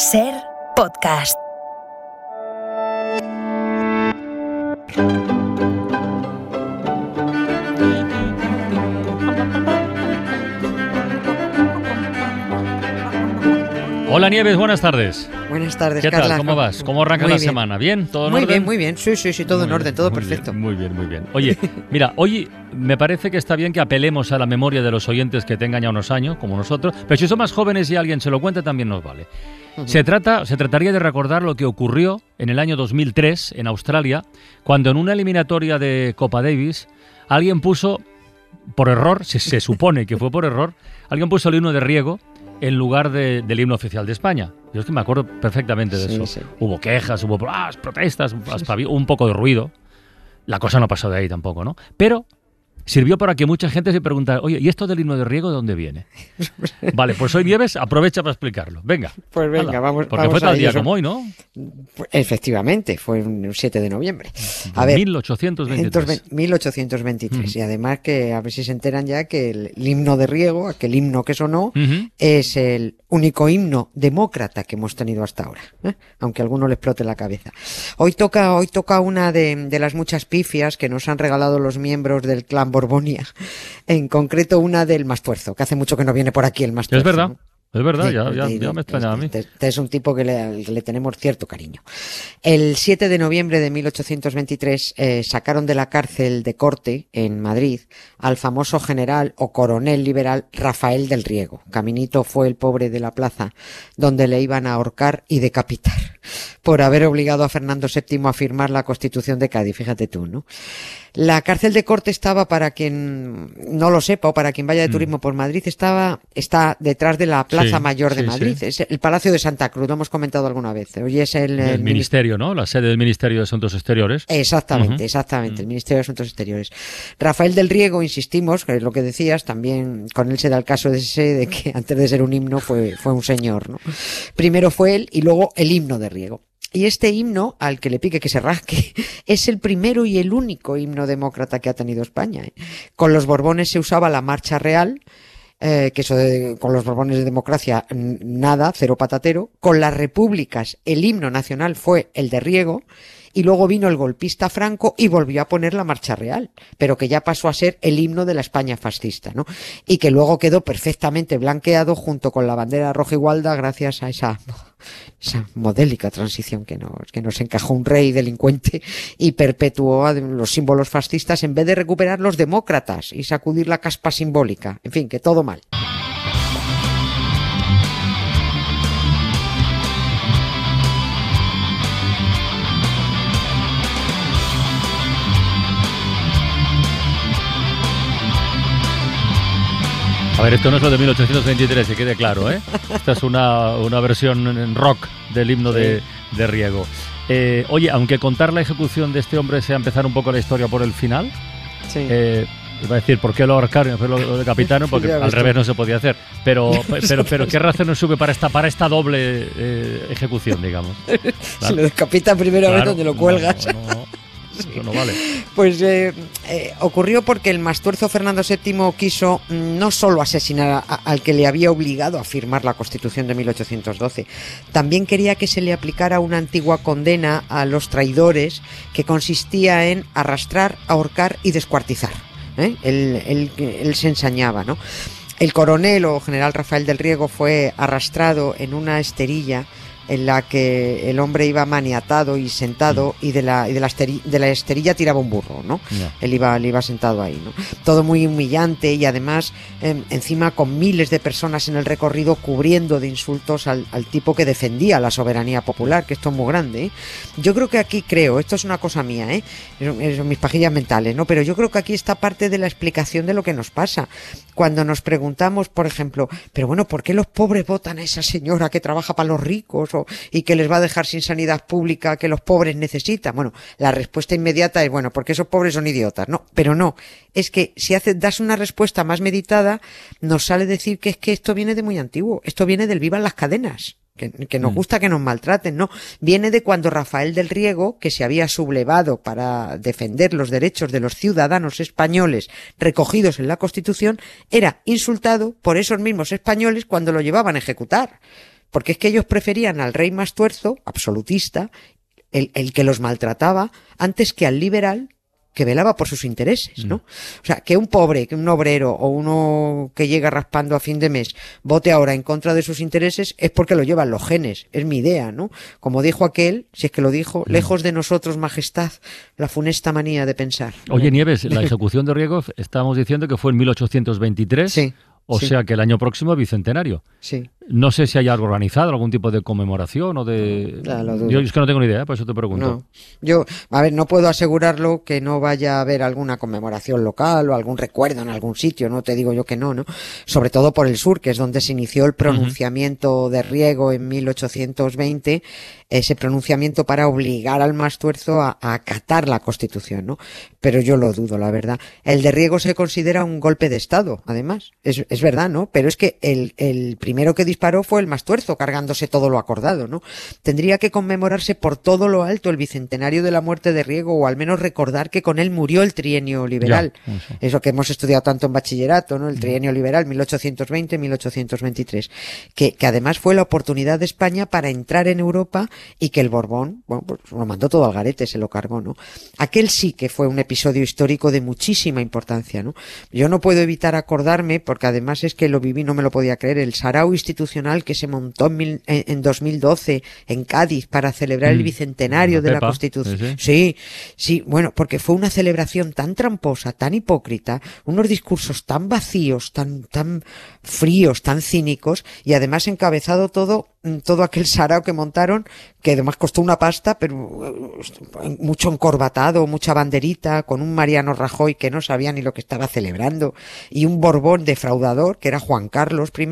Ser podcast. Hola Nieves, buenas tardes. Buenas tardes, ¿Qué tal? ¿Cómo vas? ¿Cómo arranca Muy la bien. semana? ¿Bien? ¿Todo en Muy orden? bien, muy bien. Sí, sí, sí, todo en Muy orden, bien, todo muy perfecto. bien, muy bien, muy bien. Oye, mira, hoy me parece que está bien que apelemos a la memoria de los oyentes que tengan ya unos años, como nosotros, pero si son más jóvenes y alguien se lo cuenta, también nos vale. Se, trata, se trataría de recordar lo que ocurrió en el año 2003 en Australia, cuando en una eliminatoria de Copa Davis alguien puso, por error, se, se supone que fue por error, alguien puso el himno de riego en lugar de- del himno oficial de España. Yo es que me acuerdo perfectamente de Sí, eso. sí. Hubo quejas, hubo ah, protestas, aspavi- un poco de ruido. La cosa no pasó de ahí tampoco, ¿no? Pero sirvió para que mucha gente se preguntara, oye, ¿y esto del himno de riego de dónde viene? vale, pues hoy Nieves aprovecha para explicarlo. Venga. Pues venga, Hala, vamos- Porque vamos fue tal día como hoy, ¿no? Efectivamente, fue un 7 de noviembre. A ver, 1823. 1823. Y además que a ver si se enteran ya que el, el himno de riego, aquel himno que sonó, es el único himno demócrata que hemos tenido hasta ahora, ¿eh? aunque a alguno le explote la cabeza. Hoy toca, hoy toca una de, de las muchas pifias que nos han regalado los miembros del clan Borbonia, en concreto una del Mastuerzo, que hace mucho que no viene por aquí el Mastuerzo. Es verdad. Es verdad, Sí, ya, ya, me extrañaba a mí. este- este es un tipo que le, al que le tenemos cierto cariño. El 7 de noviembre de 1823 eh, sacaron de la cárcel de corte en Madrid al famoso general o coronel liberal Rafael del Riego. Caminito fue el pobre de la plaza donde le iban a ahorcar y decapitar por haber obligado a Fernando VII a firmar la Constitución de Cádiz. Fíjate tú, ¿no? La cárcel de corte estaba, para quien no lo sepa o para quien vaya de turismo por Madrid, estaba, está detrás de la Plaza Mm. Sí, Mayor de sí, Madrid. sí. Es el Palacio de Santa Cruz, lo hemos comentado alguna vez. Hoy es el, El, el ministerio, ¿no? La sede del Ministerio de Asuntos Exteriores. Exactamente, exactamente, el Ministerio de Asuntos Exteriores. Rafael del Riego, insistimos, que es lo que decías, también con él se da el caso de ese, de que antes de ser un himno fue, fue un señor, ¿no? Primero fue él y luego el himno de Riego. Y este himno, al que le pique que se rasque, es el primero y el único himno demócrata que ha tenido España. ¿eh? Con los Borbones se usaba la marcha real, eh, que eso de- con los Borbones de democracia, nada, cero patatero. Con las repúblicas, el himno nacional fue el de Riego. Y luego vino el golpista Franco y volvió a poner la marcha real, pero que ya pasó a ser el himno de la España fascista, ¿no? Y que luego quedó perfectamente blanqueado junto con la bandera roja igualda gracias a esa, esa modélica transición que nos, que nos encajó un rey delincuente y perpetuó los símbolos fascistas en vez de recuperar los demócratas y sacudir la caspa simbólica. En fin, que todo mal. A ver, esto no es lo de 1823, que quede claro, ¿eh? Esta es una, una versión en rock del himno de, de Riego. Eh, oye, aunque contar la ejecución de este hombre sea empezar un poco la historia por el final, Sí. eh, iba a decir, ¿por qué lo ahorcaron y después lo, lo decapitaron? Porque al revés no se podía hacer. Pero, pero, pero ¿qué razón nos sube para esta, para esta doble eh, ejecución, digamos? Si lo decapitan primero a ver Claro, donde lo no, cuelgas. no, no, Pues eh, eh, ocurrió porque el mastuerzo Fernando VII quiso mm, no solo asesinar a- al que le había obligado a firmar la Constitución de 1812, también quería que se le aplicara una antigua condena a los traidores que consistía en arrastrar, ahorcar y descuartizar. ¿eh? Él, él- él se ensañaba, ¿no? El coronel o general Rafael del Riego fue arrastrado en una esterilla en la que el hombre iba maniatado y sentado y de la, y de la, esteri- de la esterilla tiraba un burro, ¿no? Él iba, él iba sentado ahí, ¿no? Todo muy humillante y además em, encima con miles de personas en el recorrido cubriendo de insultos al, al tipo que defendía la soberanía popular, que esto es muy grande. ¿eh? Yo creo que aquí creo, esto es una cosa mía, ¿eh? Es mis pajillas mentales, ¿no? Pero yo creo que aquí está parte de la explicación de lo que nos pasa. Cuando nos preguntamos, por ejemplo, pero bueno, ¿por qué los pobres votan a esa señora que trabaja para los ricos o, y que les va a dejar sin sanidad pública que los pobres necesitan? Bueno, la respuesta inmediata es, bueno, porque esos pobres son idiotas, ¿no? Pero no, es que si hace, das una respuesta más meditada, nos sale decir que es que esto viene de muy antiguo, esto viene del vivan las cadenas. Que, que nos gusta que nos maltraten, ¿no? Viene de cuando Rafael del Riego, que se había sublevado para defender los derechos de los ciudadanos españoles recogidos en la Constitución, era insultado por esos mismos españoles cuando lo llevaban a ejecutar. Porque es que ellos preferían al rey más tuerzo, absolutista, el, el que los maltrataba, antes que al liberal que velaba por sus intereses, ¿no? O sea, que un pobre, que un obrero o uno que llega raspando a fin de mes vote ahora en contra de sus intereses es porque lo llevan los genes, es mi idea, ¿no? Como dijo aquel, si es que lo dijo, lejos de nosotros, majestad, la funesta manía de pensar. Oye, Nieves, la ejecución de Riego, estábamos diciendo que fue en 1823. Sí. O Sí. sea que el año próximo bicentenario. Sí. No sé si hay algo organizado, algún tipo de conmemoración o de... Yo es que no tengo ni idea, por eso te pregunto. No, yo, a ver, no puedo asegurarlo que no vaya a haber alguna conmemoración local o algún recuerdo en algún sitio, no te digo yo que no, ¿no? Sobre todo por el sur, que es donde se inició el pronunciamiento de Riego en 1820, ese pronunciamiento para obligar al Mastuerzo a, a acatar la Constitución, ¿no? Pero yo lo dudo, la verdad. El de Riego se considera un golpe de Estado, además. Es, es verdad, ¿no? Pero es que el, el primero que disparó fue el Mastuerzo, cargándose todo lo acordado, ¿no? Tendría que conmemorarse por todo lo alto el bicentenario de la muerte de Riego, o al menos recordar que con él murió el trienio liberal. Ya, eso. Eso que hemos estudiado tanto en bachillerato, ¿no? El trienio liberal, 1820-1823. Que, que además fue la oportunidad de España para entrar en Europa y que el Borbón, bueno, pues lo mandó todo al garete, se lo cargó, ¿no? Aquel sí que fue un episodio histórico de muchísima importancia, ¿no? Yo no puedo evitar acordarme, porque además es que lo viví, no me lo podía creer, el sarao institucional que se montó en, mil- en, en 2012 en Cádiz para celebrar el Mm. bicentenario La de la Constitución. sí, sí. Sí, sí, bueno, porque fue una celebración tan tramposa, tan hipócrita, unos discursos tan vacíos, tan, tan fríos, tan cínicos, y además encabezado todo, mm, todo aquel sarao que montaron, que además costó una pasta, pero eh, mucho encorbatado, mucha banderita, con un Mariano Rajoy que no sabía ni lo que estaba celebrando, y un Borbón defraudador, que era Juan Carlos I,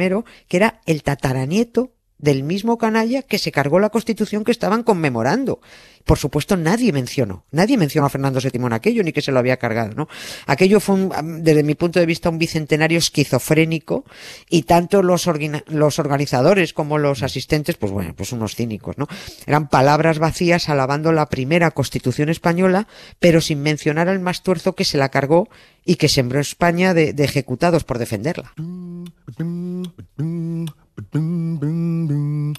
que era el tataranieto del mismo canalla que se cargó la constitución que estaban conmemorando. Por supuesto, nadie mencionó, nadie mencionó a Fernando VII en aquello, ni que se lo había cargado, ¿no? Aquello fue, desde mi punto de vista, un bicentenario esquizofrénico y tanto los, los organizadores como los asistentes, pues bueno, pues unos cínicos, ¿no? Eran palabras vacías alabando la primera constitución española, pero sin mencionar al más tuerzo que se la cargó y que sembró España de, de ejecutados por defenderla. Boom, boom, boom.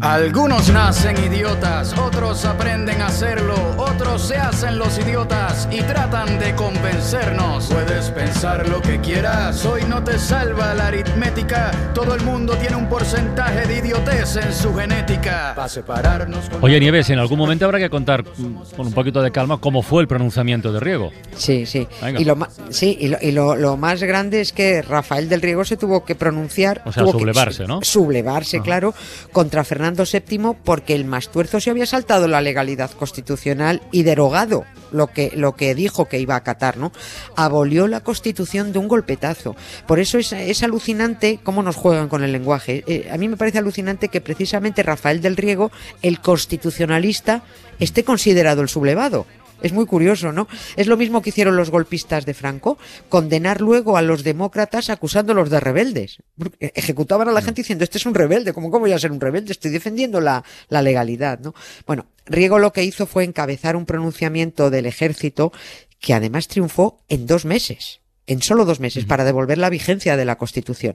Algunos nacen idiotas, otros aprenden a hacerlo, otros se hacen los idiotas y tratan de convencernos. Puedes pensar lo que quieras, hoy no te salva la aritmética. Todo el mundo tiene un porcentaje de idiotez en su genética. Para separarnos con Oye, Nieves, en algún momento habrá que contar mm, con un poquito de calma cómo fue el pronunciamiento de Riego. Sí, sí. Venga. Y, lo, sí, y, lo, y lo, lo más grande es que Rafael del Riego se tuvo que pronunciar. O sea, tuvo que- sublevarse, ¿no? Sublevarse, claro, contra Fernando VII porque el Mastuerzo se había saltado la legalidad constitucional y derogado lo que, lo que dijo que iba a acatar, ¿no? Abolió la constitución de un golpetazo. Por eso es, es alucinante cómo nos juegan con el lenguaje. Eh, a mí me parece alucinante que precisamente Rafael del Riego, el constitucionalista, esté considerado el sublevado. Es muy curioso, ¿no? Es lo mismo que hicieron los golpistas de Franco, condenar luego a los demócratas acusándolos de rebeldes. Ejecutaban a la gente diciendo, este es un rebelde, ¿cómo, cómo voy a ser un rebelde? Estoy defendiendo la, la legalidad, ¿no? Bueno, Riego lo que hizo fue encabezar un pronunciamiento del ejército que además triunfó en dos meses. En solo dos meses, para devolver la vigencia de la Constitución.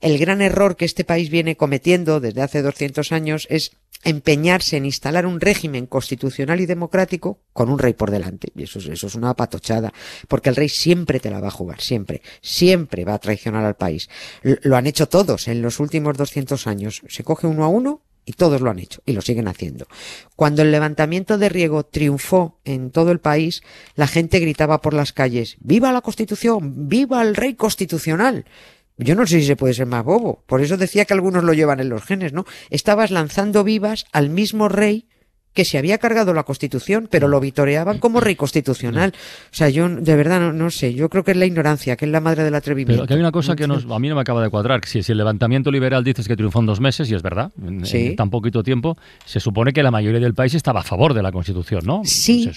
El gran error que este país viene cometiendo desde hace 200 años es empeñarse en instalar un régimen constitucional y democrático con un rey por delante. Y eso, es- eso es una patochada, porque el rey siempre te la va a jugar, siempre, siempre va a traicionar al país. Lo han hecho todos en los últimos 200 años. Se coge uno a uno y todos lo han hecho y lo siguen haciendo. Cuando el levantamiento de Riego triunfó en todo el país, la gente gritaba por las calles, ¡Viva la Constitución! ¡Viva el rey constitucional! Yo no sé si se puede ser más bobo. Por eso decía que algunos lo llevan en los genes, ¿no? Estabas lanzando vivas al mismo rey que se había cargado la Constitución, pero lo vitoreaban como rey constitucional. O sea, yo de verdad no, no sé. Yo creo que es la ignorancia, que es la madre del atrevimiento. Pero que hay una cosa que nos- a mí no me acaba de cuadrar. que Si, si el levantamiento liberal dices que triunfó en dos meses, y es verdad, en, Sí. en tan poquito tiempo, se supone que la mayoría del país estaba a favor de la Constitución, ¿no? Sí,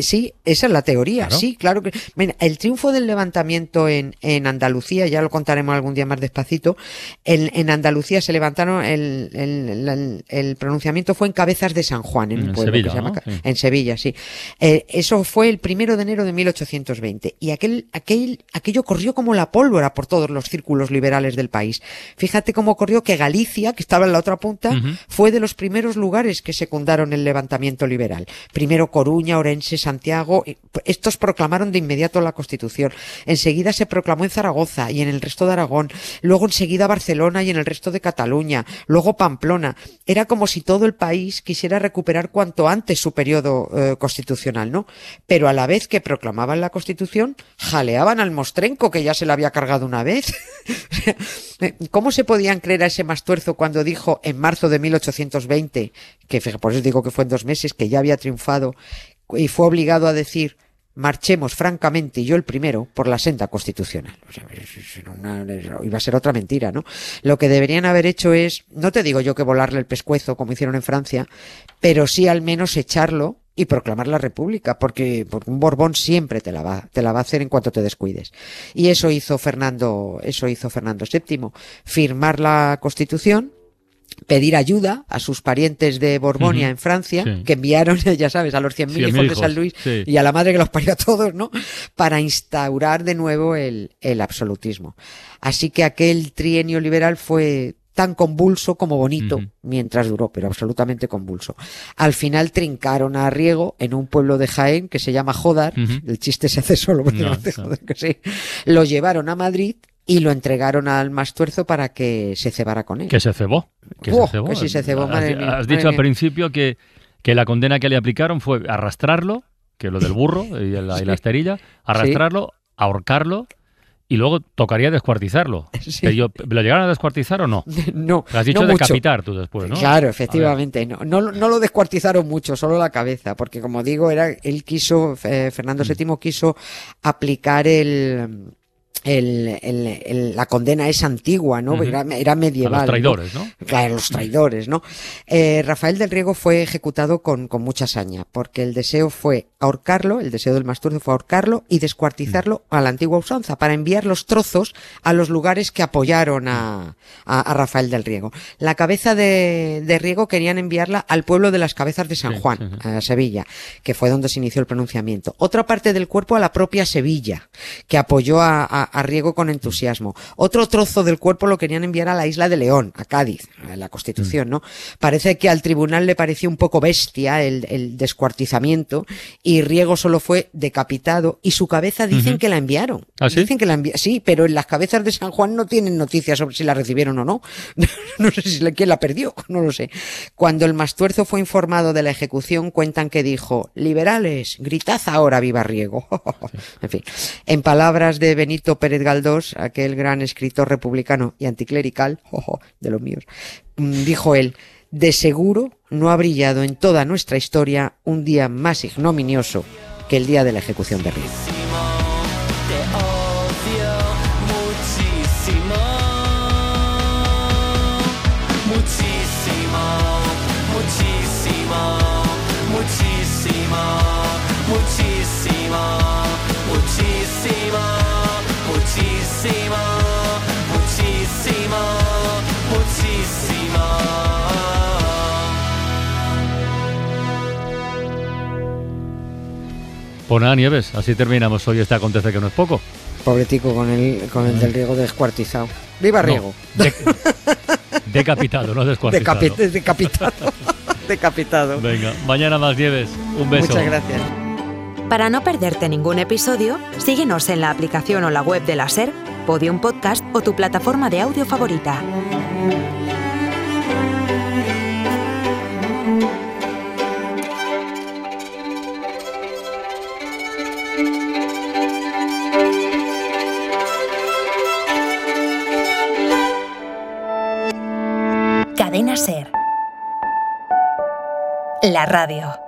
sí, esa es la teoría, Claro. sí, claro que. Mira, el triunfo del levantamiento en, en Andalucía, ya lo contaremos algún día más despacito. En, en Andalucía se levantaron, el, el, el- el pronunciamiento fue en Cabezas de San Juan, en un pueblo que se llama en Sevilla, sí. Eh, eso fue el primero de enero de 1820 y aquel, aquel, aquello corrió como la pólvora por todos los círculos liberales del país. Fíjate cómo corrió que Galicia, que estaba en la otra punta, fue de los primeros lugares que secundaron el levantamiento liberal. Primero Coruña, Orense, Santiago, estos proclamaron de inmediato la Constitución. Enseguida se proclamó en Zaragoza y en el resto de Aragón, luego enseguida Barcelona y en el resto de Cataluña, luego Pamplona. Era como si todo el país quisiera recuperar cuanto antes su periodo eh, constitucional, ¿no? Pero a la vez que proclamaban la Constitución, jaleaban al mostrenco que ya se la había cargado una vez. ¿Cómo se podían creer a ese mastuerzo cuando dijo en marzo de 1820, que por eso digo que fue en dos meses, que ya había triunfado y fue obligado a decir marchemos francamente, y yo el primero, por la senda constitucional. O sea, iba a ser otra mentira, ¿no? Lo que deberían haber hecho es, no te digo yo que volarle el pescuezo, como hicieron en Francia, pero sí al menos echarlo y proclamar la república, porque, porque, un Borbón siempre te la va, te la va a hacer en cuanto te descuides. Y eso hizo Fernando, eso hizo Fernando VII, firmar la constitución, pedir ayuda a sus parientes de Borbonia en Francia, que enviaron, ya sabes, a los 100.000 hijos, de San Luis y a la madre que los parió a todos, ¿no? Para instaurar de nuevo el, el absolutismo. Así que aquel trienio liberal fue tan convulso como bonito mientras duró, pero absolutamente convulso. Al final trincaron a Riego en un pueblo de Jaén que se llama Jodar, el chiste se hace solo, pero no, que sí. Lo llevaron a Madrid y lo entregaron al Mastuerzo para que se cebara con él. Que se cebó. Que se cebó. sí se cebó, has, dicho al principio que, que la condena que le aplicaron fue arrastrarlo, que lo del burro y la, esterilla, arrastrarlo, ahorcarlo y luego tocaría descuartizarlo. ¿Lo llegaron a descuartizar o no? No. Has dicho decapitar tú después, ¿no? Claro, efectivamente. No, no, lo descuartizaron mucho, solo la cabeza, porque como digo, era él quiso, eh, Fernando VII mm. quiso aplicar el el, la condena es antigua, ¿no? era, medieval. los traidores, ¿no? Claro, los traidores, ¿no? Eh, Rafael del Riego fue ejecutado con, con, mucha saña, porque el deseo fue ahorcarlo, el deseo del Masturcio fue ahorcarlo y descuartizarlo a la antigua usanza, para enviar los trozos a los lugares que apoyaron a, a, Rafael del Riego. La cabeza de, de, Riego querían enviarla al pueblo de las cabezas de San Juan, a Sevilla, que fue donde se inició el pronunciamiento. Otra parte del cuerpo a la propia Sevilla, que apoyó a, a, Riego con entusiasmo. Otro trozo del cuerpo lo querían enviar a la isla de León, a Cádiz, a la Constitución, mm. ¿no? Parece que al tribunal le pareció un poco bestia el, el descuartizamiento y Riego solo fue decapitado y su cabeza dicen que la enviaron. ¿Ah, sí? Dicen que la enviaron. Sí, pero en las cabezas de San Juan no tienen noticias sobre si la recibieron o no. no sé si quién la perdió, no lo sé. Cuando el Mastuerzo fue informado de la ejecución, cuentan que dijo, liberales, gritad ahora viva Riego. en fin, en palabras de Benito Pérez Galdós, aquel gran escritor republicano y anticlerical, de los míos, mm, dijo él, de seguro no ha brillado en toda nuestra historia un día más ignominioso que el día de la ejecución de Riego. Pues nada, Nieves, así terminamos hoy este acontece que no es poco. Pobretico con el, con el del Riego descuartizado. ¡Viva Riego! decapitado, no descuartizado. decapitado. decapitado. Venga, mañana más Nieves. Un beso. Muchas gracias. Para no perderte ningún episodio, síguenos en la aplicación o la web de la SER, Podium Podcast o tu plataforma de audio favorita. La radio.